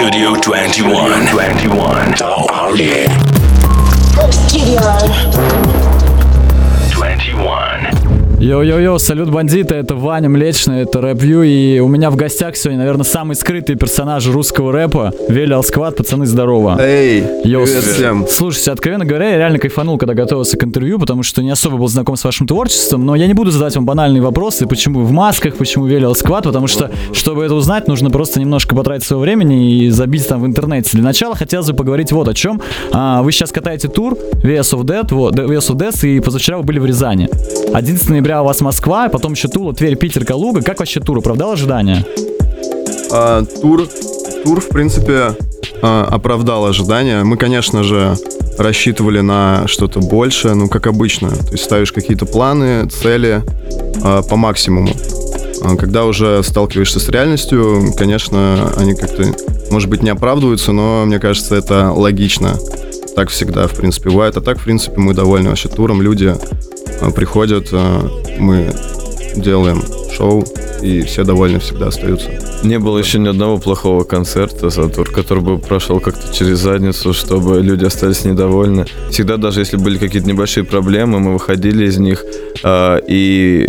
Studio 21. 21. Oh, yeah. Studio. 21. Йо-йо-йо, салют бандиты, это Ваня Млечный, это рэп-вью, и у меня в гостях сегодня, наверное, самый скрытый персонаж русского рэпа, Велиал Сквад, пацаны, здорово. Эй, Йоу, привет всем. Слушайте, откровенно говоря, я реально кайфанул, когда готовился к интервью, потому что не особо был знаком с вашим творчеством, но я не буду задавать вам банальные вопросы, почему в масках, почему Велиал Сквад, потому что, чтобы это узнать, нужно просто немножко потратить своего времени и забить там в интернете. Для начала хотелось бы поговорить вот о чем. А, вы сейчас катаете тур VS of Dead, вот, VS of Death, и позавчера вы были в Рязани. 11 ноября у вас Москва, потом еще Тула, Тверь, Питер, Калуга. Как вообще тур? Оправдал ожидания? А, тур, тур, в принципе, а, оправдал ожидания. Мы, конечно же, рассчитывали на что-то большее, ну, как обычно. То есть ставишь какие-то планы, цели а, по максимуму. А Когда уже сталкиваешься с реальностью, конечно, они как-то, может быть, не оправдываются, но мне кажется, это логично. Так всегда, в принципе, бывает. А так, в принципе, мы довольны вообще туром. Люди а, приходят, а, мы делаем шоу, и все довольны всегда остаются. Не было еще ни одного плохого концерта за тур, который бы прошел как-то через задницу, чтобы люди остались недовольны. Всегда, даже если были какие-то небольшие проблемы, мы выходили из них а, и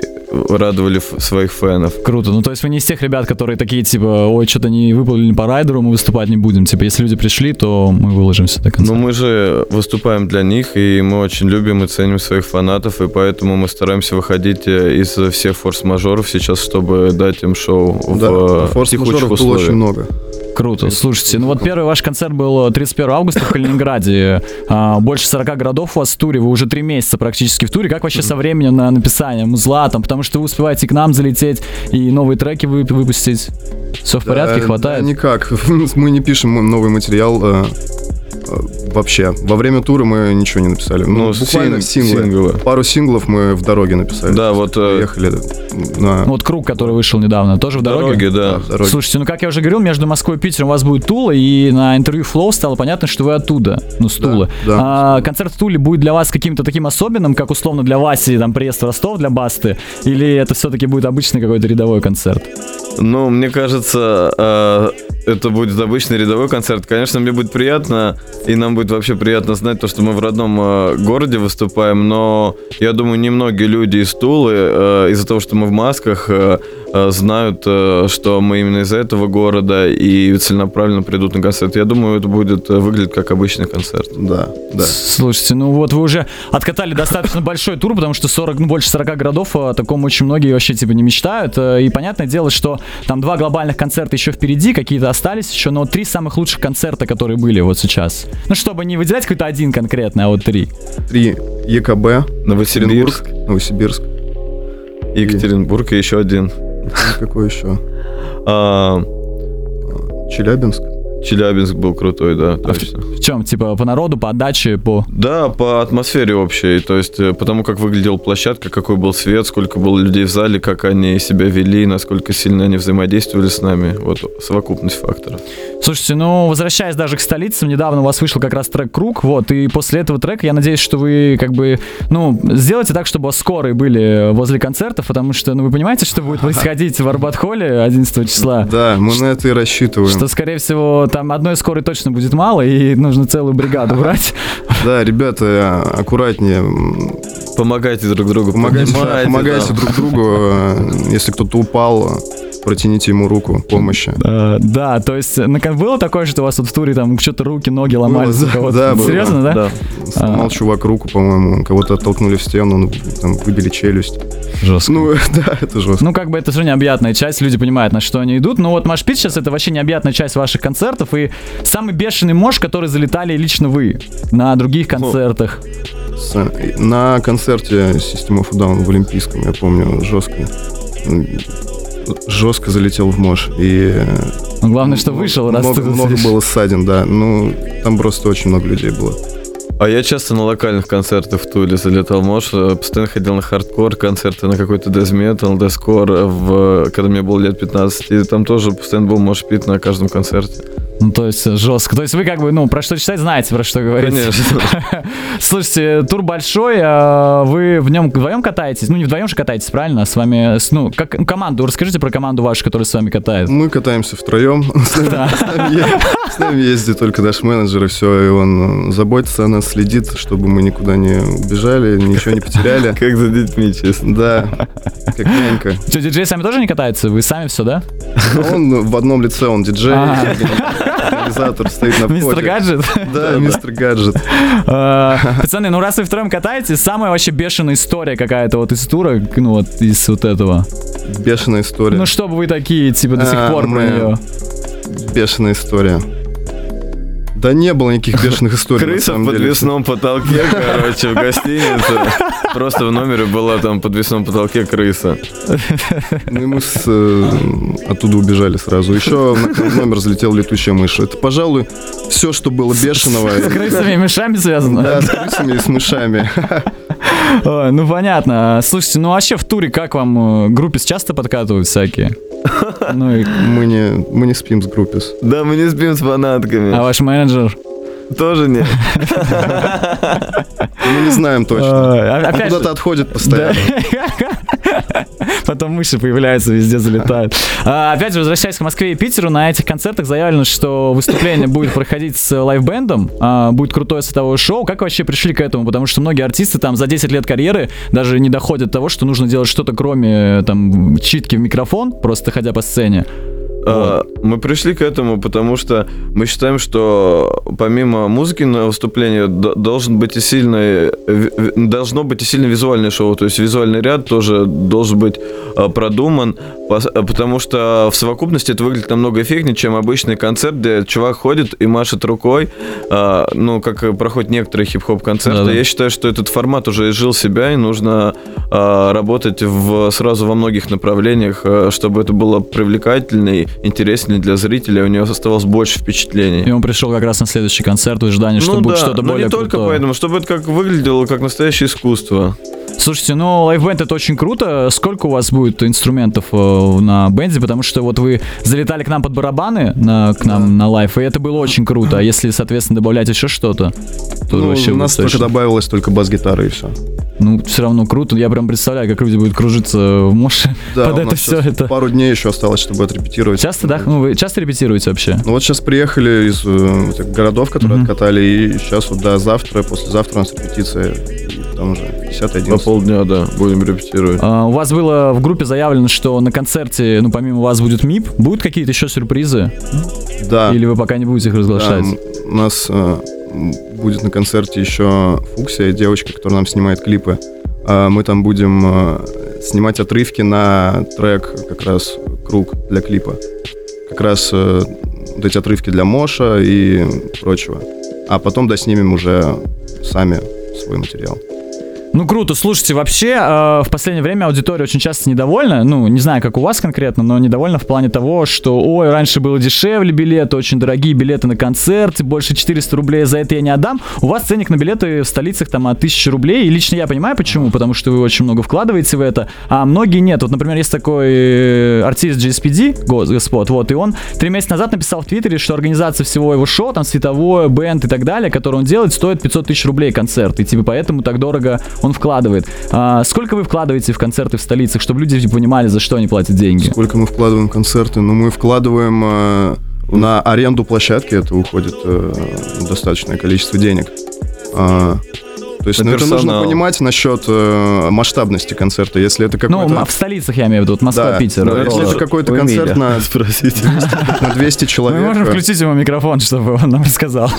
радовали своих фенов. Круто. Ну, то есть вы не из тех ребят, которые такие, типа, ой, что-то не выполнили по райдеру, мы выступать не будем. Типа, если люди пришли, то мы выложимся до конца. Но мы же выступаем для них, и мы очень любим и ценим своих фанатов, и поэтому мы стараемся выходить э, из всех форс-мажоров сейчас, чтобы дать им шоу Да, в тихучих форс-мажоров было очень много. Круто. Слушайте, ну вот первый ваш концерт был 31 августа в Калининграде. А, Больше 40 городов у вас в туре. Вы уже три месяца практически в туре. Как вообще со временем на написание музла там? Потому что вы успеваете к нам залететь и новые треки вы- выпустить. Все в порядке, Да, хватает? да, никак. Мы не пишем новый материал э, вообще. Во время тура мы ничего не написали. Ну, Ну, буквально син- синглы. синглы. Пару синглов мы в дороге написали. Да, вот э, Ехали на... Вот круг, который вышел недавно, тоже в дороге? дороги, да. в дороге. Слушайте, ну как я уже говорил, между Москвой и Питером у вас будет Тула, и на интервью Flow стало понятно, что вы оттуда, ну с Да, Тулы. да. А, концерт в Туле будет для вас каким-то таким особенным, как условно для Васи там приезд в Ростов для Басты, или это все-таки будет обычный какой-то рядовой концерт? Ну, мне кажется, э, это будет обычный рядовой концерт. Конечно, мне будет приятно, и нам будет вообще приятно знать то, что мы в родном э, городе выступаем, но я думаю, немногие люди из Тулы, э, из-за того, что мы в масках, э, э, знают, э, что мы именно из этого города и целенаправленно придут на концерт. Я думаю, это будет э, выглядеть как обычный концерт. Да, да. Слушайте, ну вот вы уже откатали достаточно большой тур, потому что 40, ну, больше 40 городов, о таком очень многие вообще типа не мечтают. И понятное дело, что там два глобальных концерта еще впереди, какие-то остались еще, но три самых лучших концерта, которые были вот сейчас. Ну, чтобы не выделять какой-то один конкретный, а вот три. Три ЕКБ, Новосибирск, Новосибирск. Екатеринбург и еще один. Какой еще? А, Челябинск. Челябинск был крутой, да, А в- точно. В чем? Типа по народу, по отдаче, по... Да, по атмосфере общей, то есть э, потому как выглядела площадка, какой был свет, сколько было людей в зале, как они себя вели, насколько сильно они взаимодействовали с нами, вот совокупность факторов. Слушайте, ну, возвращаясь даже к столицам, недавно у вас вышел как раз трек «Круг», вот, и после этого трека я надеюсь, что вы, как бы, ну, сделайте так, чтобы скорые были возле концертов, потому что, ну, вы понимаете, что будет происходить в Арбат-холле 11 числа? Да, мы на это и рассчитываем. Что, скорее всего, там одной скорой точно будет мало, и нужно целую бригаду брать. Да, ребята, аккуратнее. Помогайте друг другу, Помогайте, помогайте да. друг другу. э, Если кто-то упал, протяните ему руку помощи. Э, Да, то есть, на было такое, что у вас вот в туре там что-то руки, ноги ломались Было, у да, кого-то? да, было. Серьезно, да? Да. Сломал чувак руку, по-моему, кого-то оттолкнули в стену, ну, там выбили челюсть. Жестко. Ну, да, это жестко. Ну, как бы это же необъятная часть, люди понимают, на что они идут. Но вот Машпит сейчас это вообще необъятная часть ваших концертов. И самый бешеный мож, который залетали лично вы на других концертах. На концерте System of Down в Олимпийском, я помню, жестко. Жестко залетел в мож. И э, Но главное, что вышел, раз много, ты много было ссадин, да. Ну, там просто очень много людей было. А я часто на локальных концертах в Туле залетал, можешь, э, постоянно ходил на хардкор концерты, на какой-то дезметал, дескор, в, когда мне было лет 15, и там тоже постоянно был мошпит на каждом концерте. Ну, то есть жестко. То есть вы как бы, ну, про что читать, знаете, про что говорить. Конечно. Слушайте, тур большой, а вы в нем вдвоем катаетесь? Ну, не вдвоем же катаетесь, правильно? С вами, с- ну, как ну, команду, расскажите про команду вашу, которая с вами катает. Мы катаемся втроем. С нами- Да. с нами е- С нами ездит только наш менеджер, и все, и он э, заботится о нас, следит, чтобы мы никуда не убежали, ничего не потеряли. Как за детьми, честно. Да, как нянька. Что, диджей сами тоже не катаются? Вы сами все, да? Он в одном лице, он диджей, А. организатор, стоит на Мистер. Гаджет? Да, мистер Гаджет. А, Пацаны, ну раз вы втроем катаетесь, самая вообще бешеная история какая-то вот из тура, ну вот из вот этого. Бешеная история. Ну чтобы вы такие, типа, до сих А, пор про нее. Бешеная история. Да не было никаких бешеных историй. Крыса в подвесном потолке, короче, в гостинице. Просто в номере была там в подвесном потолке крыса. Ну и мы с, э, оттуда убежали сразу. Еще в номер залетела летучая мышь. Это, пожалуй, все, что было бешеного. С крысами и мышами связано? Да, с крысами и с мышами. Ну понятно. Слушайте, ну вообще в туре как вам э, группис часто подкатывают всякие? Ну и... Мы не, мы не спим с группис. Да, мы не спим с фанатками. А ваш менеджер? Тоже нет. Мы не знаем точно. А, куда-то отходит постоянно. Потом мыши появляются, везде залетают. А, опять же, возвращаясь к Москве и Питеру, на этих концертах заявлено, что выступление будет проходить с лайв-бендом, а, будет крутое световое шоу. Как вообще пришли к этому? Потому что многие артисты там за 10 лет карьеры даже не доходят до того, что нужно делать что-то кроме там читки в микрофон, просто ходя по сцене. А, Мы пришли к этому, потому что мы считаем, что помимо музыки на выступлении д- должен быть и сильный, э, должно быть и сильное визуальное шоу, то есть визуальный ряд тоже должен быть а, продуман, а, потому что в совокупности это выглядит намного эффектнее, чем обычный концерт, где чувак ходит и машет рукой, ну, как и проходят некоторые хип-хоп концерты. Да-да. Я считаю, что этот формат уже изжил себя, и нужно работать в, сразу во многих направлениях, чтобы это было привлекательнее, интереснее для зрителя, у него оставалось больше И впечатлений. он пришел как раз на следующий концерт в ожидании, что ну будет да, что-то но более не только крутое. поэтому, чтобы это как выглядело как настоящее искусство. Слушайте, ну лайфбенд это очень круто. Сколько у вас будет инструментов э, на бенде? Потому что вот вы залетали к нам под барабаны, на, к нам на лайф, и это было очень круто. А если, соответственно, добавлять еще что-то, то Ну, вообще у нас будет только точно. добавилась только бас-гитара и все. Ну, все равно круто. Я прям представляю, как люди будут кружиться в моше Да, под у это нас все это. пару дней еще осталось, чтобы отрепетировать. Часто, да? Ну, вы часто репетируете вообще? Ну вот сейчас приехали из э, этих городов, которые Мгм. откатали, и сейчас вот до завтра, послезавтра у нас репетиция, там уже 10 По 11 полдня, да, будем репетировать. А, у вас было в группе заявлено, что на концерте, ну, помимо вас будет МИП, будут какие-то еще сюрпризы? Да, Или вы пока не будете их да, разглашать? м, у нас э, будет на концерте еще Фуксия, девочка, которая нам снимает клипы. А мы там будем э, снимать отрывки на трек как раз «Круг» для клипа. Как раз э, вот эти отрывки для Моша и прочего. А потом доснимем уже сами свой материал. Ну круто, слушайте, вообще э, в последнее время аудитория очень часто недовольна, ну не знаю, как у вас конкретно, но недовольна в плане того, что, ой, раньше было дешевле билеты, очень дорогие билеты на концерт, больше 400 рублей за это я не отдам. У вас ценник на билеты в столицах там от 1000 рублей, и лично я понимаю почему, потому что вы очень много вкладываете в это, а многие нет. Вот, например, есть такой э, артист GSPD, Гос- Господ, вот, и он три месяца назад написал в Твиттере, что организация всего его шоу, там световое, бенд и так далее, который он делает, стоит 500 тысяч рублей концерт, и типа поэтому так дорого он вкладывает. А, сколько вы вкладываете в концерты в столицах, чтобы люди понимали, за что они платят деньги? Сколько мы вкладываем в концерты? Ну, мы вкладываем э, на аренду площадки, это уходит э, достаточное количество денег. А, то есть, ну, это нужно понимать насчет э, масштабности концерта. Если это Ну, какой-то... м- в столицах я имею в виду, вот Москва, Да, Питер. ну, это если это какой-то концерт на, Спросите. на 200 Мы человек. можем э, включить ему микрофон, чтобы он нам рассказал.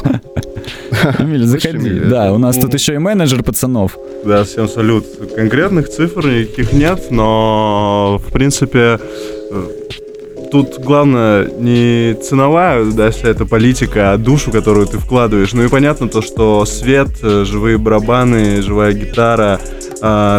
Эмиль, заходи. Да, у нас ну- тут еще и менеджер пацанов. Да, всем салют. Конкретных цифр никаких нет, но в принципе тут главное не ценовая, да, вся эта политика, а душу, которую ты вкладываешь. Ну и понятно то, что свет, э, живые барабаны, живая гитара,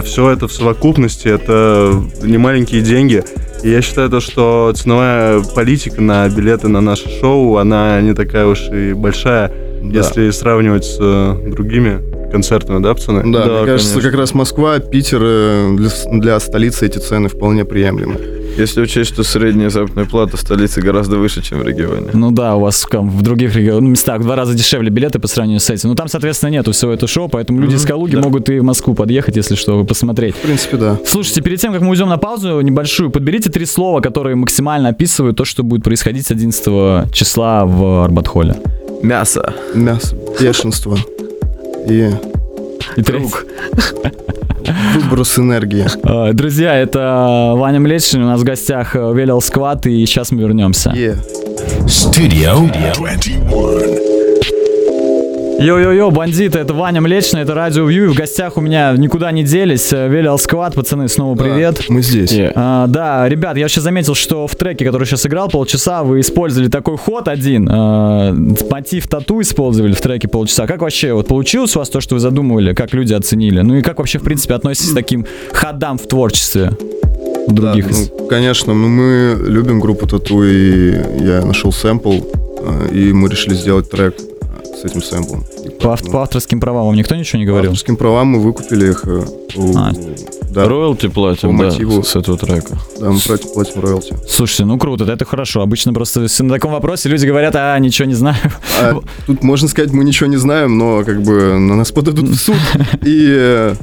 все это в совокупности, это не маленькие деньги. И я считаю то, что ценовая политика на билеты на наше шоу, она не такая уж и большая, Да. если сравнивать с э, другими концертами, да, пацаны? Да, Да, мне кажется, конечно. как раз Москва, Питер, э, для, для столицы эти цены вполне приемлемы. Если учесть, что средняя заработная плата в столице гораздо выше, чем в регионе. Ну да, у вас там, в других регионах, ну, местах в два раза дешевле билеты по сравнению с этим. Ну там, соответственно, нету всего этого шоу, поэтому люди из Калуги могут и в Москву подъехать, если что, посмотреть. В принципе, да. Слушайте, перед тем, как мы уйдем на паузу небольшую, подберите три слова, которые максимально описывают то, что будет происходить 11 числа в Арбатхоле. Мясо. Мясо, бешенство и И третий. выброс энергии. А, Друзья, это Ваня Млечный, у нас в гостях э, Велел Сквад, и сейчас мы вернемся. Studio 21. Йо-йо-йо, бандиты, это Ваня Млечный, это Радио Вью, и в гостях у меня никуда не делись. э, Велел Сквад, пацаны, снова привет. Мы здесь. А, да, ребят, я сейчас заметил, что в треке, который сейчас играл полчаса, вы использовали такой ход один. а, мотив тату использовали в треке полчаса. Как вообще, вот получилось у вас то, что вы задумывали, как люди оценили? Ну и как вообще, в принципе, относитесь к таким ходам в творчестве? Других. Да, ну, конечно, ну, мы любим группу Тату, и я нашел сэмпл, э, и мы решили сделать трек с этим сэмплом. По, ав- по авторским правам вам никто ничего не по говорил? авторским правам мы выкупили их. э, у- А. да, Роялти платим, По да, мотиву. с этого трека. да, мы платим, платим роялти. Слушайте, ну круто, это хорошо. Обычно просто на таком вопросе люди говорят, а, ничего не знаю. А тут можно сказать, мы ничего не знаем, но как бы на нас подадут в суд и э,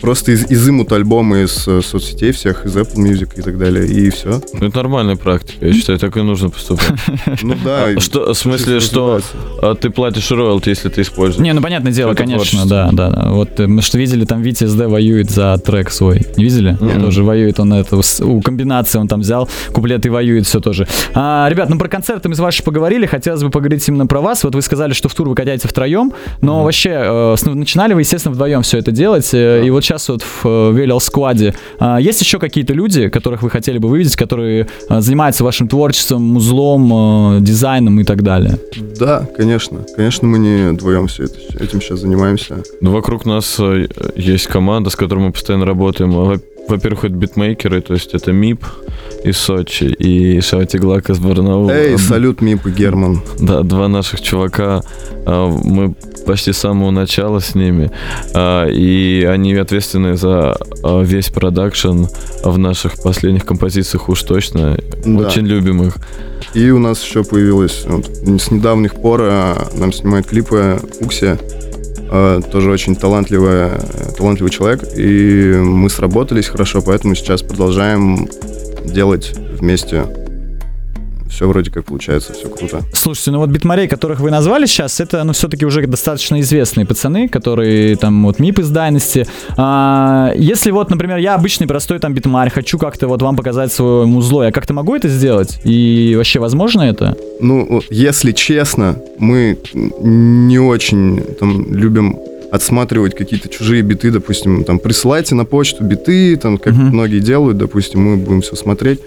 просто из- изымут альбомы из э, соцсетей всех, из Apple Music и так далее, и все. Ну, это нормальная практика, я считаю, так и нужно поступать. Ну да. и- Что, в смысле, что а, ты платишь роялти, если ты используешь? Не, ну понятное дело, конечно, творчество. да, да, да. Вот э, мы что видели, там Витя СД воюет за трек свой. Не видели? Тоже воюет он это, у комбинации он там взял, куплет и воюет все тоже. А, ребят, ну про концерты мы с вашей поговорили, хотелось бы поговорить именно про вас. Вот вы сказали, что в тур вы катаете втроем, но вообще э, с- начинали вы, естественно, вдвоем все это делать, э, и вот сейчас вот в э, Велел Скваде а, есть еще какие-то люди, которых вы хотели бы вывидеть, которые э, занимаются вашим творчеством, музлом, э, дизайном и так далее? Да, конечно. Конечно, мы не вдвоем это, этим сейчас занимаемся. Ну, вокруг нас э, есть команда, с которой мы постоянно работаем. Во- Во-первых, это битмейкеры, то есть это МИП из Сочи и Шаватиглак из Барнаула. Эй, салют, Мип и Герман. Да, два наших чувака, а, мы почти с самого начала с ними, а, и они ответственны за а, весь продакшн в наших последних композициях уж точно. Да. Очень любим их. И у нас еще появилось вот, с недавних пор нам снимает клипы Фуксия. А, тоже очень талантливая, талантливый человек. И мы сработались хорошо, поэтому сейчас продолжаем делать вместе. Все вроде как получается, все круто. Слушайте, ну вот битмарей, которых вы назвали сейчас, это, ну, все-таки уже достаточно известные пацаны, которые там вот МИП из Дайности. А, если вот, например, я обычный простой там битмарь, хочу как-то вот вам показать свое музло, я как-то могу это сделать? И вообще возможно это? Ну, если честно, мы не очень там любим отсматривать какие-то чужие биты, допустим, там присылайте на почту биты, там как Мгм. многие делают, допустим, мы будем все смотреть.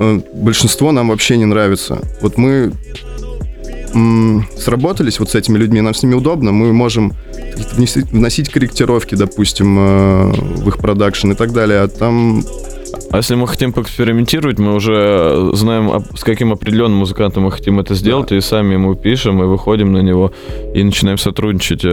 Э, Большинство нам вообще не нравится. Вот мы сработались вот с этими людьми, нам с ними удобно, мы можем вносить корректировки, допустим, э, в их продакшн и так далее, а там А если мы хотим поэкспериментировать, мы уже знаем, об- с каким определенным музыкантом мы хотим это сделать, и сами ему пишем, и выходим на него, и начинаем сотрудничать. э,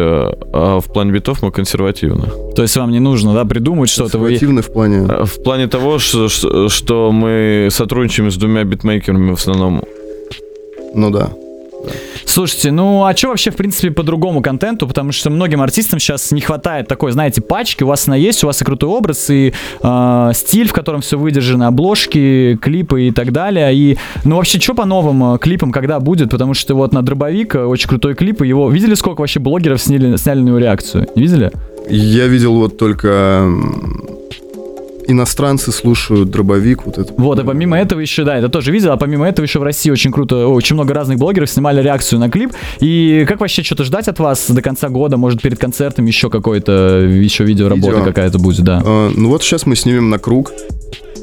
А в плане битов мы консервативны. То есть вам не нужно, да, придумать что-то, вы... консервативны в плане... А В плане того, что- что мы сотрудничаем с двумя битмейкерами в основном. Ну да. Слушайте, ну а что вообще, в принципе, по другому контенту? Потому что многим артистам сейчас не хватает такой, знаете, пачки. У вас она есть, у вас и крутой образ, и э, стиль, в котором все выдержано, обложки, клипы и так далее. И, ну вообще, что по новым э, клипам, когда будет? Потому что вот на Дробовик э, очень крутой клип, и его... Видели, сколько вообще блогеров сняли, сняли на него реакцию? Видели? Я видел вот только иностранцы слушают дробовик, вот это. Вот, а помимо этого еще, да, это тоже видел, а помимо этого еще в России очень круто, очень много разных блогеров снимали реакцию на клип. И как вообще что-то ждать от вас до конца года? Может, перед концертом еще какой-то, еще видеоработа Видео. какая-то будет, да? А, ну вот сейчас мы снимем на круг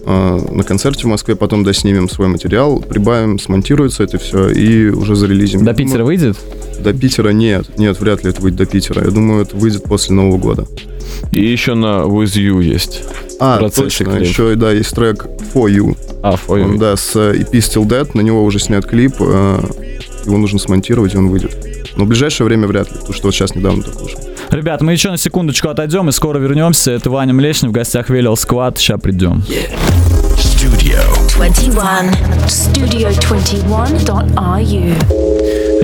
а, на концерте в Москве, потом доснимем свой материал, прибавим, смонтируется это все и уже зарелизим. До Питера думаю, выйдет? До Питера нет, нет, вряд ли это выйдет до Питера. Я думаю, это выйдет после Нового года. И еще на With You есть. А, точно, клип. еще, да, есть трек For You. А, for you. Он, да, с э, EP Still Dead, на него уже снят клип, э, его нужно смонтировать, и он выйдет. Но в ближайшее время вряд ли, потому что вот сейчас недавно только вышел. Ребят, мы еще на секундочку отойдем и скоро вернемся. Это Ваня Млечный в гостях Велел Сквад. Сейчас придем. Studio 21. Studio21.ru.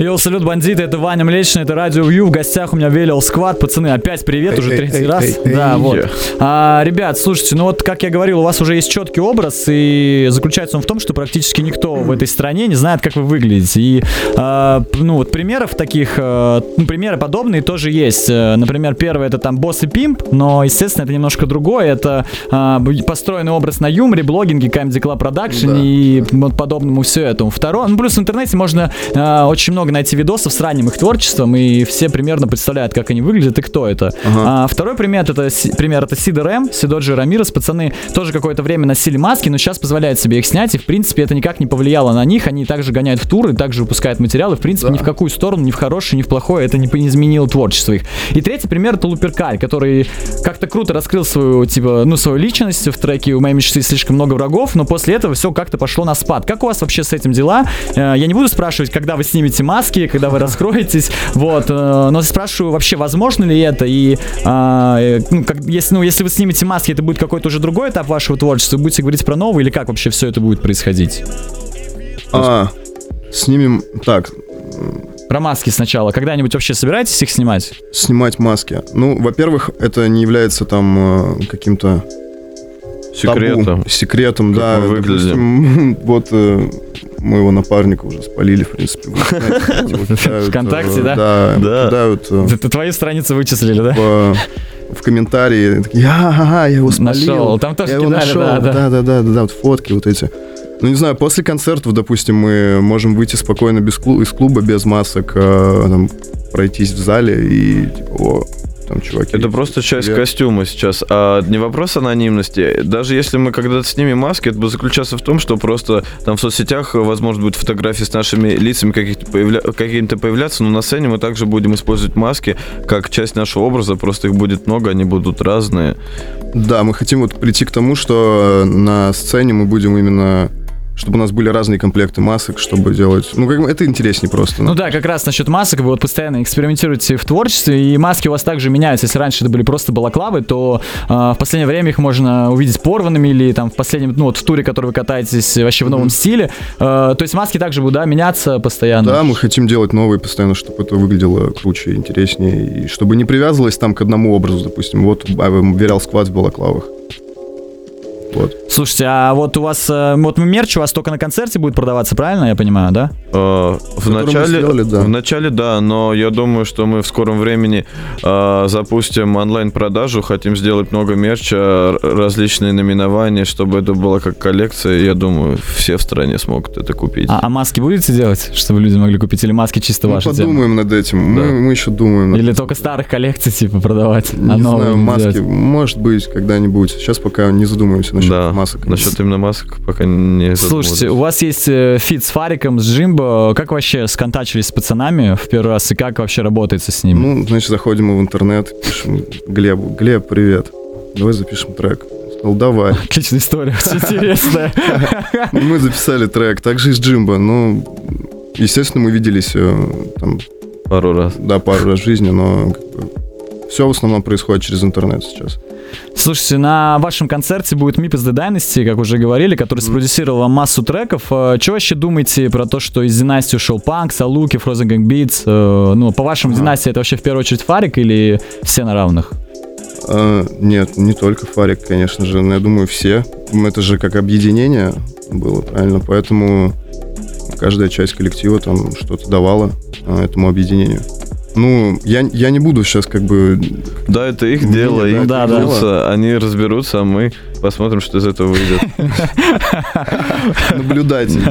Йоу, салют, бандиты, это Ваня Млечный, это Радио Вью, в гостях у меня Велел Сквад, пацаны, опять привет, уже третий раз. Да, вот. А, ребят, слушайте, ну вот, как я говорил, у вас уже есть четкий образ, и заключается он в том, что практически никто в этой стране не знает, как вы выглядите. И, а, ну вот, примеров таких, а, ну, примеры подобные тоже есть. Э, Например, первый это там босс и пимп, но, естественно, это немножко другое. Это а, построенный образ на юморе, блогинге, Comedy Club Production Да. и вот подобному все этому. Второе, ну, плюс в интернете можно а, очень много найти видосов с ранним их творчеством, и все примерно представляют, как они выглядят и кто это. А, второй пример это, пример это Сидор М, Сидоджи Рамирес. Пацаны тоже какое-то время носили маски, но сейчас позволяют себе их снять, и в принципе это никак не повлияло на них. Они также гоняют в туры, также выпускают материалы. В принципе, ни в какую сторону, ни в хорошую, ни в плохое, это не, не изменило творчество их. И третий пример это Луперкаль, который как-то круто раскрыл свою, типа, ну, свою личность в треке «У моей мечты слишком много врагов», но после этого все как-то пошло на спад. Как у вас вообще с этим дела? Э, Я не буду спрашивать, когда вы снимете маски, когда вы раскроетесь, вот, э, но спрашиваю вообще, возможно ли это, и, а, э, ну, как, если, ну, если вы снимете маски, это будет какой-то уже другой этап вашего творчества, вы будете говорить про новый, или как вообще все это будет происходить? А, снимем... Так, Про маски сначала. Когда-нибудь вообще собираетесь их снимать? снимать маски. Ну, во-первых, это не является там э, каким-то Секретом. табу, секретом, Как да. мы выглядим. Допустим, вот э, моего напарника уже спалили, в принципе. Вконтакте, э, да? Да, Да. кидают э, Т- т- Твою страницу вычислили, да? в, комментарии. такие, Я, ага, я его спалил. Нашел. Там тоже кидали, нашел. да, да. да, да, да, да, вот фотки вот эти. Ну, не знаю, после концертов, допустим, мы можем выйти спокойно без клу- из клуба, без масок, э, там, пройтись в зале и, типа, о, там, чуваки. Это просто часть привет. костюма сейчас. А не вопрос анонимности. Даже если мы когда-то снимем маски, это будет заключаться в том, что просто там в соцсетях, возможно, будут фотографии с нашими лицами каких-то появля... какими-то появляться, но на сцене мы также будем использовать маски как часть нашего образа, просто их будет много, они будут разные. Да, мы хотим вот прийти к тому, что на сцене мы будем именно чтобы у нас были разные комплекты масок, чтобы делать... Ну, как бы это интереснее просто. Ну да, как раз насчет масок, вы вот постоянно экспериментируете в творчестве, и маски у вас также меняются. Если раньше это были просто балаклавы, то э, в последнее время их можно увидеть порванными или там в последнем, ну вот в туре, который вы катаетесь вообще в новом стиле. Э, то есть маски также будут, да, меняться постоянно. Да, мы хотим делать новые постоянно, чтобы это выглядело круче, интереснее, и чтобы не привязывалось там к одному образу, допустим. Вот а, Верял сквад в балаклавах. Вот. Слушайте, а вот у вас, э, вот мерч у вас только на концерте будет продаваться, правильно я понимаю, да? А, В мы начале, сделали, да. в начале, да, но я думаю, что мы в скором времени а, запустим онлайн-продажу, хотим сделать много мерча, различные наименования, чтобы это было как коллекция. Я думаю, все в стране смогут это купить. А, а маски будете делать, чтобы люди могли купить, или маски чисто Мы ваши? тема? подумаем над этим. Мы, Да. мы еще думаем. над Или этим. только старых коллекций, типа, продавать, Не а знаю, маски, делать? может быть, когда-нибудь. Сейчас пока не задумываемся насчет да, масок. насчет именно масок пока не Слушайте, у вас есть э, фит с Фариком, с Джимбо. Как вообще сконтачились с пацанами в первый раз, и как вообще работается с ними? Ну, значит, заходим мы в интернет, пишем Глебу. Глеб, привет. Давай запишем трек. Сказал, давай. Отличная история, очень интересная. Мы записали трек. Также и с Джимбо. Ну, естественно, мы виделись э, там, Пару раз. да, пару раз в жизни, но все в основном происходит через интернет сейчас. Слушайте, на вашем концерте будет Мип из The Dynasty, как уже говорили, который спродюсировал вам массу треков. Э, Что вообще думаете про то, что из Династии ушел Панк, Салуки, Frozen Gang Beats? Э, Ну, по вашему Династии это вообще в первую очередь Фарик или все на равных? А, нет, не только Фарик, конечно же, но я думаю, все. Это же как объединение было, правильно? Поэтому каждая часть коллектива там что-то давала этому объединению. Ну, я, я не буду сейчас как бы... Да, это их Мнение, дело, да, их да, дело. Они разберутся, а мы посмотрим, что из этого выйдет. наблюдатель.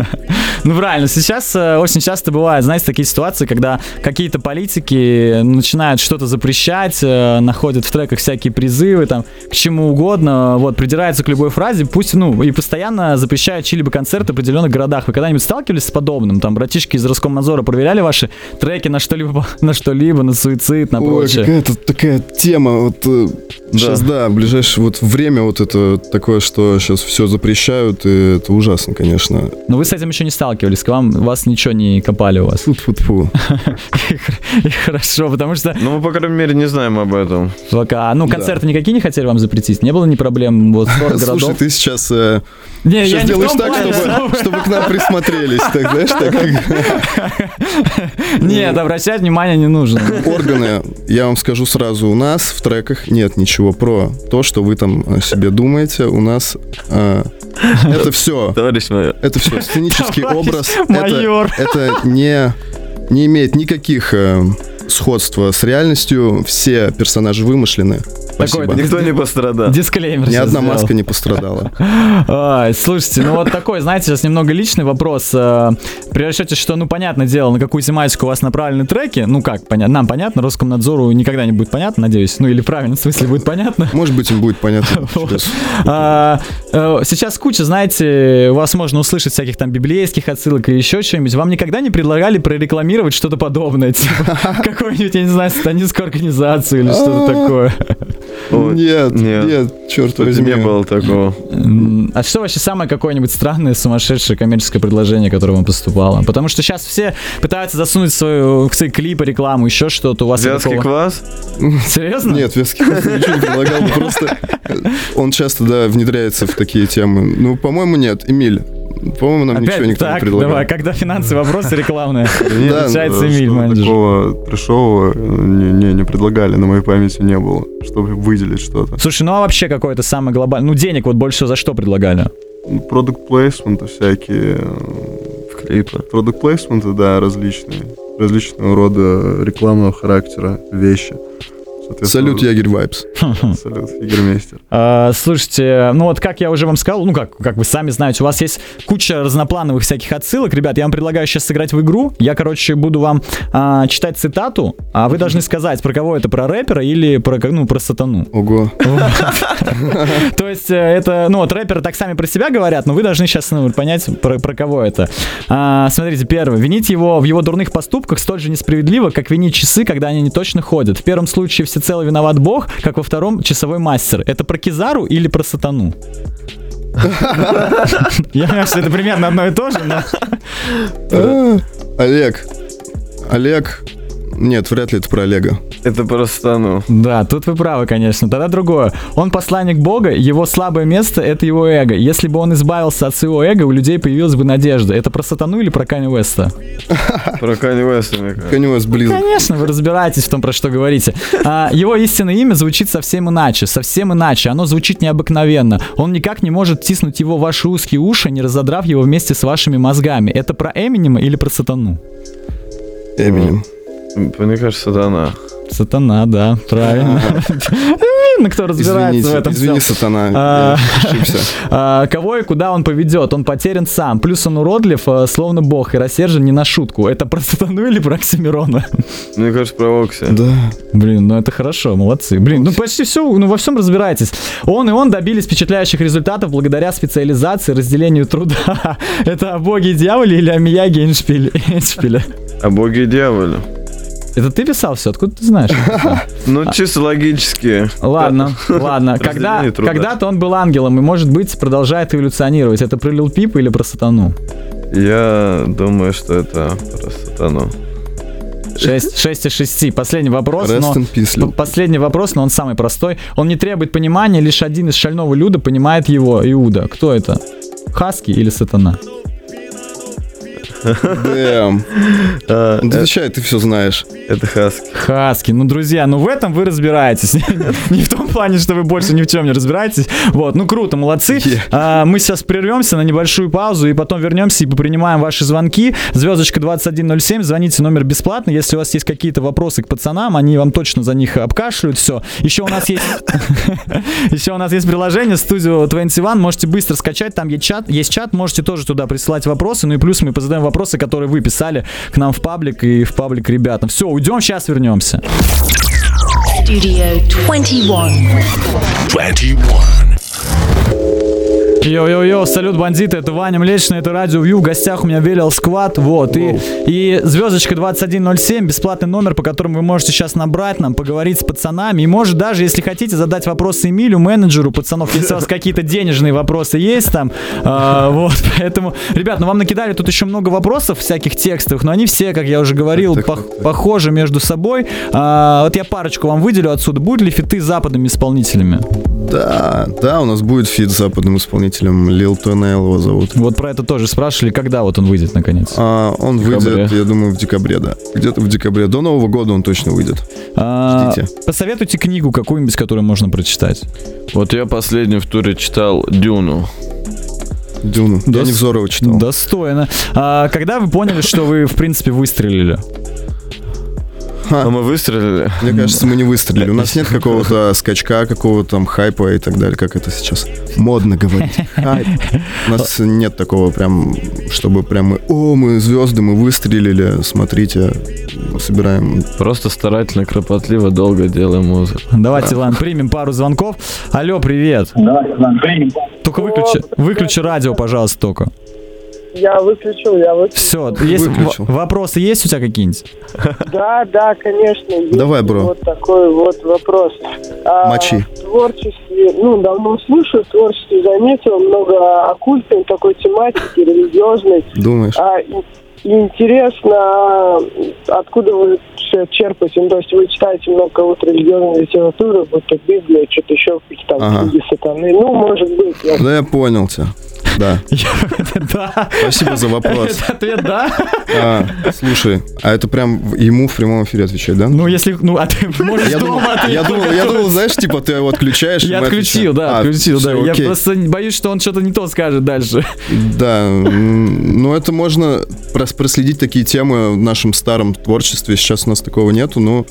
Ну правильно, сейчас э, очень часто бывает, знаете, такие ситуации, когда какие-то политики начинают что-то запрещать, э, находят в треках всякие призывы, там, к чему угодно, вот, придираются к любой фразе, пусть, ну, и постоянно запрещают чьи-либо концерты в определенных городах. Вы когда-нибудь сталкивались с подобным? Там, братишки из Роскомнадзора проверяли ваши треки на что-либо, на что-либо, на суицид, на Ой, прочее? какая-то такая тема. Вот сейчас, да, в ближайшее вот время вот это такое, что сейчас все запрещают, и это ужасно, конечно. Но вы с этим еще не сталкивались. Сталкивались, к вам, вас ничего не копали у вас. Фу-фу-фу. И хорошо, потому что Ну, мы, по крайней мере, не знаем об этом. пока, ну, Да. концерты никакие не хотели вам запретить? Не было ни проблем, вот, 40 Слушай, ты сейчас, э, Не, я делаешь так, чтобы, к нам присмотрелись. Так, знаешь, так как Нет, обращать внимание не нужно. органы, я вам скажу сразу, у нас в треках нет ничего про то, что вы там себе думаете. У нас э, это все, Товарищ майор. это все сценический образ. майор. Это, это не, не имеет никаких э, сходства с реальностью. Все персонажи вымышлены. Спасибо. Такой Никто не пострадал. Дисклеймер Ни одна сделал. маска не пострадала. Ай, слушайте, ну вот такой, знаете, сейчас немного личный вопрос. Э, При расчете, что, ну, понятное дело, на какую тематику у вас направлены треки, ну как, понятно, нам понятно, Роскомнадзору никогда не будет понятно, надеюсь, ну или правильно, в смысле будет понятно. Может быть, им будет понятно. А, э, Сейчас куча, знаете, у вас можно услышать всяких там библейских отсылок или еще что-нибудь. Вам никогда не предлагали прорекламировать что-то подобное? Типа какую-нибудь, я не знаю, сатанинскую организацию или что-то такое? Нет, нет. нет, черт Кстати, возьми. не было такого. А что вообще самое какое-нибудь странное, сумасшедшее коммерческое предложение, которое вам поступало? Потому что сейчас все пытаются засунуть свою, в свои клипы, рекламу, еще что-то. У вас Вязкий такого- квас? Серьезно? Нет, Веский Квас ничего не предлагал, просто он часто, да, внедряется в такие темы. Ну, по-моему, нет. Эмиль, по-моему, нам Опять ничего никто не так, предлагал. давай, когда финансовые вопросы рекламные. Получается, Э, Эмиль, менеджер. Такого трешового э, не, не, не предлагали, на моей памяти не было, чтобы выделить что-то. Слушай, ну а вообще какое-то самое глобальное... Ну, денег вот больше всего за что предлагали? Продукт плейсменты всякие, Клипы. продукт плейсменты, да, различные, различного рода рекламного характера вещи. Салют, Ягерь Вайпс. Салют, Игромейстер. А, слушайте, ну вот как я уже вам сказал, ну как, как вы сами знаете, у вас есть куча разноплановых всяких отсылок. Ребят, я вам предлагаю сейчас сыграть в игру. Я, короче, буду вам а, читать цитату, а вы должны сказать, про кого это, про рэпера или про, ну, про сатану. Ого. То есть э, это, ну вот рэперы так сами про себя говорят, но вы должны сейчас ну, понять, про, кого это. А, смотрите, первое. Винить его в его дурных поступках столь же несправедливо, как винить часы, когда они не точно ходят. В первом случае всецело виноват Бог, как во втором часовой мастер. Это про Кизару или про сатану? Я понимаю, что это примерно одно и то же, но... Олег. Олег. Нет, вряд ли это про Олега. Это просто, ну... Да, тут вы правы, конечно. Тогда другое. Он посланник Бога, его слабое место — это его эго. Если бы он избавился от своего эго, у людей появилась бы надежда. Это про сатану или про Канни Уэста? Про Канни Уэста, мне кажется. Канни Уэст близок. Конечно, вы разбираетесь в том, про что говорите. А, его истинное имя звучит совсем иначе, совсем иначе. Оно звучит необыкновенно. Он никак не может тиснуть его в ваши узкие уши, не разодрав его вместе с вашими мозгами. Это про Эминема или про сатану? Эминем. Мне кажется, она. Сатана, да, правильно. Видно, кто разбирается в этом извини, всем. сатана, А. А, кого и куда он поведет? Он потерян сам. Плюс он уродлив, а, словно бог, и рассержен не на шутку. Это про сатану или про Оксимирона? Мне кажется, про Окси. Да. Блин, ну это хорошо, молодцы. Блин, ну почти все, ну во всем разбираетесь. Он и он добились впечатляющих результатов благодаря специализации, разделению труда. Это о боге и дьяволе или о Мияге? Эйншпиле? О боге и дьяволе. Это ты писал все? Откуда ты знаешь? Ну, чисто логически. Ладно, ладно. Когда-то он был ангелом и, может быть, продолжает эволюционировать. Это про Лил Пипа или про сатану? Я думаю, что это про сатану. 6, 6 из 6. Последний вопрос, Rest но... peace. Последний вопрос, но он самый простой. Он не требует понимания, лишь один из шального люда понимает его, Иуда. Кто это? Хаски или сатана? Дэм. Отвечай, ты все знаешь. Это Хаски. Хаски. Ну, друзья, ну в этом вы разбираетесь. Не в том плане, что вы больше ни в чем не разбираетесь. Вот, ну круто, молодцы. А, Мы сейчас прервемся на небольшую паузу и потом вернемся и попринимаем ваши звонки. Звездочка 2107, звоните, номер бесплатный. Если у вас есть какие-то вопросы к пацанам, они вам точно за них обкашляют все. Еще у нас есть еще у нас есть приложение Studio 21, можете быстро скачать, там есть чат, есть чат, можете тоже туда присылать вопросы, ну и плюс мы позадаем вопросы, которые вы писали к нам в паблик и в паблик ребятам. Все, уйдем, сейчас вернемся. Studio 21. 21. Йо-йо-йо, салют, бандиты, это Ваня Млечный, это Радио Вью, в гостях у меня Велел Сквад, вот, и, и звездочка 2107, бесплатный номер, по которому вы можете сейчас набрать нам, поговорить с пацанами, и может даже, если хотите, задать вопросы Эмилю, менеджеру пацанов, если у вас какие-то денежные вопросы есть там, а, вот, поэтому, ребят, ну вам накидали тут еще много вопросов всяких текстовых, но они все, как я уже говорил, Так, так, пох- так, похожи между собой, А, вот я парочку вам выделю отсюда, будут ли фиты западными исполнителями? Да, да, у нас будет фит с западным исполнителем. Lil Toenail его зовут. Вот про это тоже спрашивали, когда вот он выйдет наконец. А, он декабре. выйдет, я думаю, в декабре, да. Где-то в декабре. До Нового года он точно выйдет. А, Ждите. посоветуйте книгу какую-нибудь, которую можно прочитать. Вот я последний в туре читал Дюну. Дюну. Я Дос- Невзорова читал. Достойно. А, когда вы поняли, что вы, в принципе, выстрелили? А мы выстрелили. Мне кажется, мы не выстрелили. У нас нет какого-то скачка, какого-то там хайпа и так далее, как это сейчас модно говорить. Хайп. У нас нет такого прям, чтобы прям мы, о, мы звезды, мы выстрелили, смотрите, собираем. Просто старательно, кропотливо, долго делаем музыку. Давайте, ладно, примем пару звонков. Алло, привет. Только выключи, выключи радио, пожалуйста, только. Я выключил, я выключил. Все, есть Выключил. в- вопросы есть у тебя какие-нибудь? Да, да, конечно. есть Давай, бро. Вот такой вот вопрос. А, Мочи. В творчестве, ну, давно слушаю, в творчестве заметил много оккультной такой тематики, религиозной. Думаешь? А, и- и интересно, откуда вы все черпаете? Ну, то есть вы читаете много кого-то религиозной литературы, будто Библия, что-то еще, какие-то там Ага. книги сатаны. Ну, может быть, я Да я понял тебя. Да. Да. Спасибо за вопрос. Это ответ да? А, слушай, а это прям ему в прямом эфире отвечать, да? Ну, если, ну, а ты можешь Я думал, дома ответить, я думал, я думал, знаешь, типа ты его отключаешь. Я мы отключил, да, А, отключил, да. Я просто боюсь, что он что-то не то скажет дальше. Да, ну это можно прос- проследить такие темы в нашем старом творчестве. Сейчас у нас такого нету, но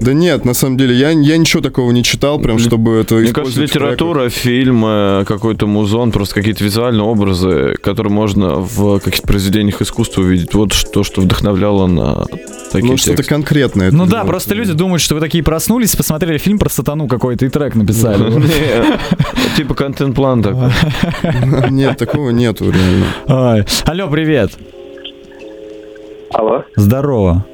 да нет, на самом деле я, я ничего такого не читал, прям чтобы это Мне кажется, литература, фильмы, какой-то музон, просто какие-то визуальные образы, которые можно в каких-то произведениях искусства увидеть. Вот что, что вдохновляло на такие Ну что-то конкретное. Ну да, вот. просто люди думают, что вы такие проснулись, посмотрели фильм про сатану какой-то и трек написали. Не, Типа контент-план такой. Нет, такого нету реально. Алло, привет. Алло. Здорово.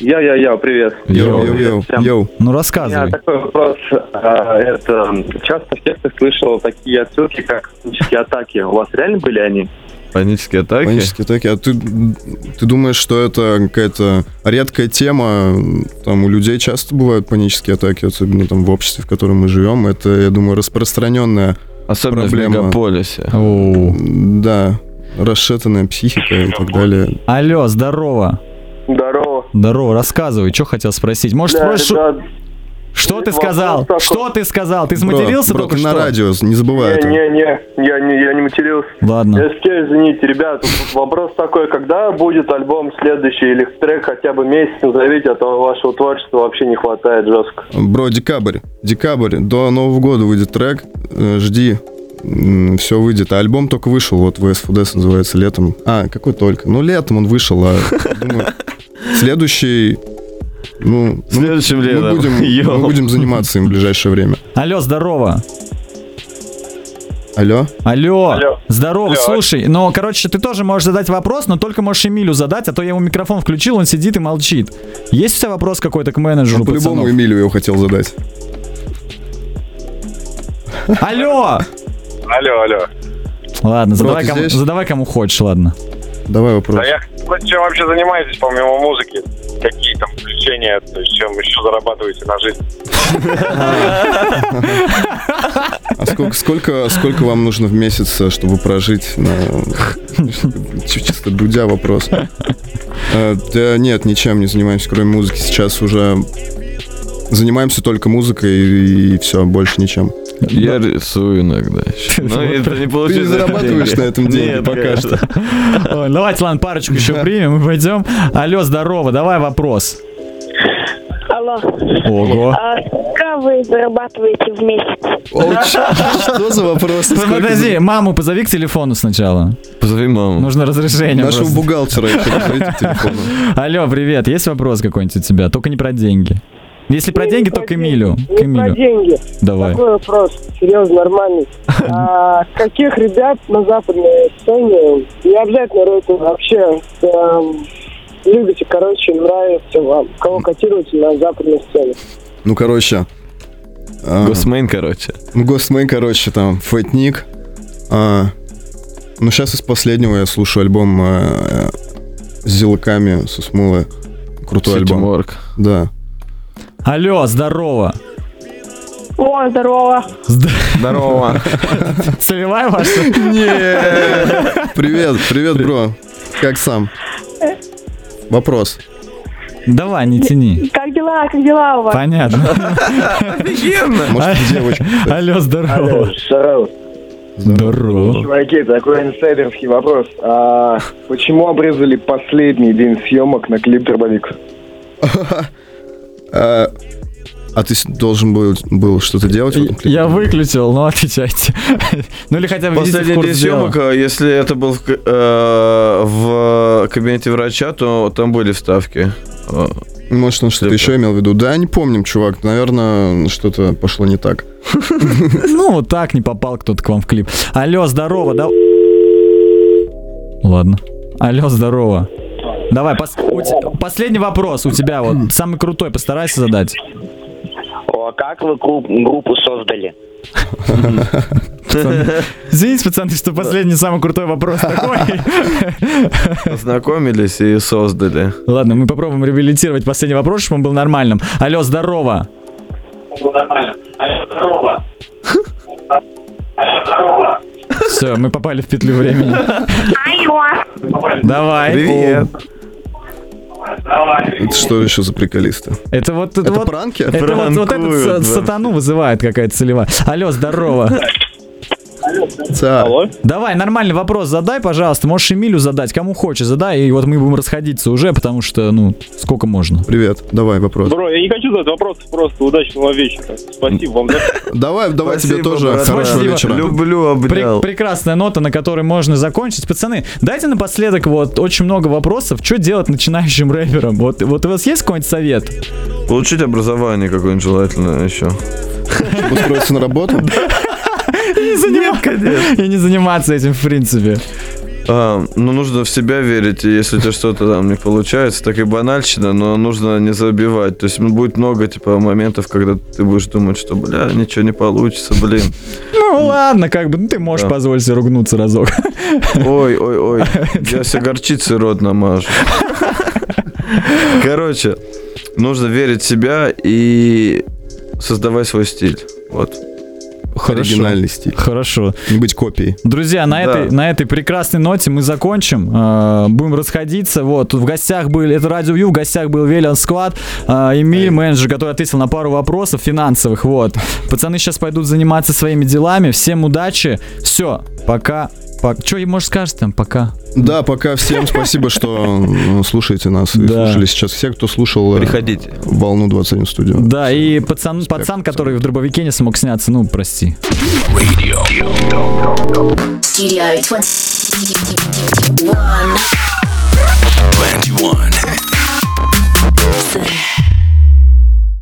Я-я-я, привет. Всем. йоу. Ну У меня рассказывай. такой вопрос. А, Это часто в текстах слышал такие отсылки, как панические атаки. У вас реально были они? Панические атаки. Панические атаки. А ты, ты думаешь, что это какая-то редкая тема? Там у людей часто бывают панические атаки, особенно там в обществе, в котором мы живем. Это, я думаю, распространенная, Особенно проблема. в мегаполисе. Оу. да, расшатанная психика и так далее. Алло, здорово. Здорово. Здорово, рассказывай, что хотел спросить. Может, Да, спросишь, ребят, что ты сказал? такой. Что ты сказал? Ты Бро, сматерился бро, только ты что? на радио, не забывай это. Не-не-не, я не, я не матерился. Ладно. СК, извините, ребят, вопрос такой, когда будет альбом следующий или трек хотя бы месяц назовите, а то вашего творчества вообще не хватает жестко. Бро, декабрь. Декабрь. До Нового года выйдет трек. Э, Жди. Все выйдет. А альбом только вышел. Вот в СФДС называется летом. А, какой только? Ну, летом он вышел, а думаю, следующий. Ну, ну, Следующим мы, летом. будем, Йоу. мы будем заниматься им в ближайшее время. Алло, здорово. Алло? Алло. Алло. Здорово, Алло. слушай, ну, короче, ты тоже можешь задать вопрос, но только можешь Эмилю задать, а то я ему микрофон включил, он сидит и молчит. Есть у тебя вопрос какой-то к менеджеру, Ну, По-любому? Эмилию я его хотел задать. Алло! Алло, алло. Ладно, Бро, задавай кому, здесь? задавай кому хочешь, ладно. Давай вопрос. я чем вообще занимаетесь помимо музыки? Какие там включения, то есть чем еще зарабатываете на жизнь? А сколько, сколько, сколько вам нужно в месяц, э, чтобы прожить на... Чисто дудя вопрос. Э, Да нет, ничем не занимаемся, кроме музыки. Сейчас уже занимаемся только музыкой и, все, больше ничем. Я рисую иногда еще. Но это не Ты не получается. зарабатываешь на этом деньги пока что. Ой, давайте, ладно, парочку еще примем и пойдем. Алло, здорово, давай вопрос. Алло. Ого. А сколько вы зарабатываете в месяц? Что за вопрос? Сколько Подожди, маму позови к телефону сначала. Позови маму. Нужно разрешение. Нашего бухгалтера еще позовите к телефону. Алло, привет, есть вопрос какой-нибудь у тебя? Только не про деньги. Если про деньги, то к Эмилю. К про Эмилю. деньги. Давай. Такой вопрос, серьезно, нормальный. А, каких ребят на западной сцене, не обязательно рэпер, вообще, эм, любите, короче, нравится вам? Кого котируете на западной сцене? Ну, короче. а, Госмейн, короче. Ну, Гостмейн, короче, там, Фэтник. А, ну, сейчас из последнего я слушаю альбом а, с зелками, со Смулы. Крутой альбом. Да. Алло, здорово. О, здорово. Здорово. Целевая ваша? Привет, привет, бро. Как сам? Вопрос. Давай, не тяни. Как дела, как дела у вас? Понятно. Может, девочка? Алло, здорово. Здорово. Здорово. Чуваки, такой инсайдерский вопрос. А почему обрезали последний день съемок на клип Дробовик? А, а ты должен был, был что-то делать в этом клипе? Я выключил, но отвечайте. Ну или хотя бы Последний курс день съемок, а если это был в, э, в кабинете врача, то там были вставки. Э, Может, он что-то еще имел в виду? Да, не помним, чувак. Наверное, что-то пошло не так. Ну, вот так не попал кто-то к вам в клип. Алло, здорово, да... Ладно. Алло, здорово. Давай, пос- у последний вопрос у тебя, вот самый крутой, постарайся задать. О, а как вы групп- группу создали? Извините, пацаны, что последний самый крутой вопрос такой. Познакомились и создали. Ладно, мы попробуем реабилитировать последний вопрос, чтобы он был нормальным. Алло, здорово. Все, мы попали в петлю времени. Давай. Привет. Это что еще за приколисты? Это вот это, Это вот, пранки? Это вот, вот этот да. сатану вызывает какая-то целевая. Алло, здорово. Ца. Давай, нормальный вопрос задай, пожалуйста. Можешь Эмилю задать, кому хочешь, задай, и вот мы будем расходиться уже, потому что, ну, сколько можно. Привет, давай вопрос. Бро, я не хочу задать вопрос, просто удачного вечера. Спасибо вам. Давай, давай тебе тоже брат. хорошего Спасибо. вечера. Люблю, Пре- обнял. прекрасная нота, на которой можно закончить. Пацаны, дайте напоследок вот очень много вопросов. Что делать начинающим рэперам? Вот, вот у вас есть какой-нибудь совет? Получить образование какое-нибудь желательно еще. Устроиться на работу? Не занима- И не заниматься этим, в принципе. А, ну, нужно в себя верить, и если у тебя что-то там не получается, так и банальщина, но нужно не забивать. То есть м, будет много, типа, моментов, когда ты будешь думать, что, бля, ничего не получится, блин. Ну ладно, как бы, ну ты можешь Да. позволить себе ругнуться разок. Ой, ой, ой, я себе горчицей рот намажу. Короче, нужно верить в себя и создавать свой стиль. Вот. Оригинальный стиль. Хорошо. Не быть копией. Друзья, на, Да. этой, на этой прекрасной ноте мы закончим. Э, будем расходиться. Вот, тут в гостях были, это Радио Ю, в гостях был Велиан Склад, э, Эмиль, менеджер, который ответил на пару вопросов финансовых. Вот. Пацаны сейчас пойдут заниматься своими делами. Всем удачи. Все, пока. Что, может, скажешь там? Пока. Да, пока всем спасибо, что э, слушаете нас и Да. слушали сейчас все, кто слушал э, Приходите. волну 21 студию. Да, и пацан, пацан, который в дробовике не смог сняться, ну, прости. Studio 21. 21.